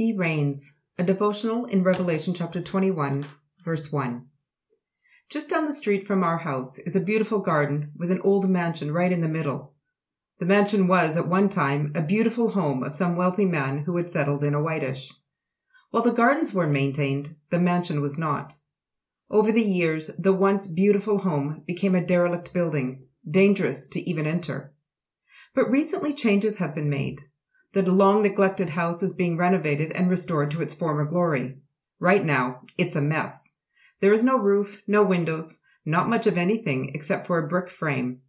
He reigns, a devotional in Revelation chapter 21, verse 1. Just down the street from our house is a beautiful garden with an old mansion right in the middle. The mansion was, at one time, a beautiful home of some wealthy man who had settled in a whitish. While the gardens were maintained, the mansion was not. Over the years, the once beautiful home became a derelict building, dangerous to even enter. But recently changes have been made. The long neglected house is being renovated and restored to its former glory. Right now, it's a mess. There is no roof, no windows, not much of anything except for a brick frame.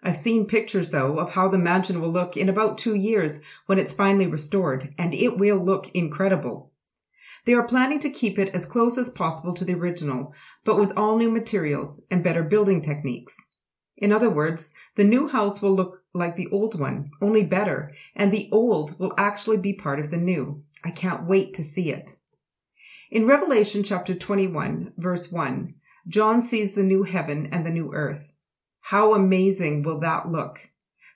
I've seen pictures though of how the mansion will look in about two years when it's finally restored, and it will look incredible. They are planning to keep it as close as possible to the original, but with all new materials and better building techniques. In other words, the new house will look like the old one, only better, and the old will actually be part of the new. I can't wait to see it. In Revelation chapter 21, verse 1, John sees the new heaven and the new earth. How amazing will that look?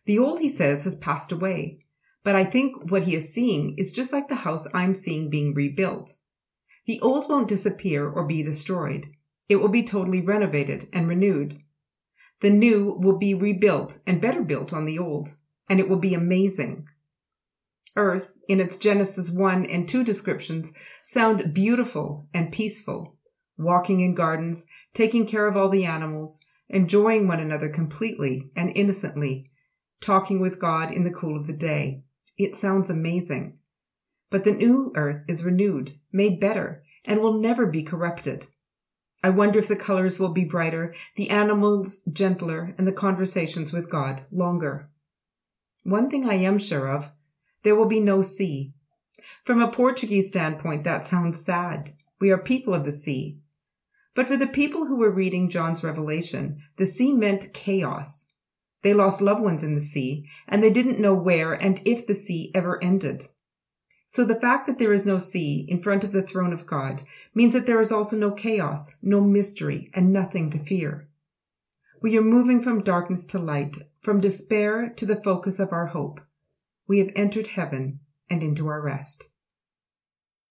The old, he says, has passed away. But I think what he is seeing is just like the house I'm seeing being rebuilt. The old won't disappear or be destroyed. It will be totally renovated and renewed. The new will be rebuilt and better built on the old, and it will be amazing. Earth, in its Genesis 1 and 2 descriptions, sound beautiful and peaceful, walking in gardens, taking care of all the animals, enjoying one another completely and innocently, talking with God in the cool of the day. It sounds amazing. But the new earth is renewed, made better, and will never be corrupted. I wonder if the colors will be brighter, the animals gentler, and the conversations with God longer. One thing I am sure of, there will be no sea. From a Portuguese standpoint, that sounds sad. We are people of the sea. But for the people who were reading John's revelation, the sea meant chaos. They lost loved ones in the sea, and they didn't know where and if the sea ever ended. So the fact that there is no sea in front of the throne of God means that there is also no chaos, no mystery, and nothing to fear. We are moving from darkness to light, from despair to the focus of our hope. We have entered heaven and into our rest.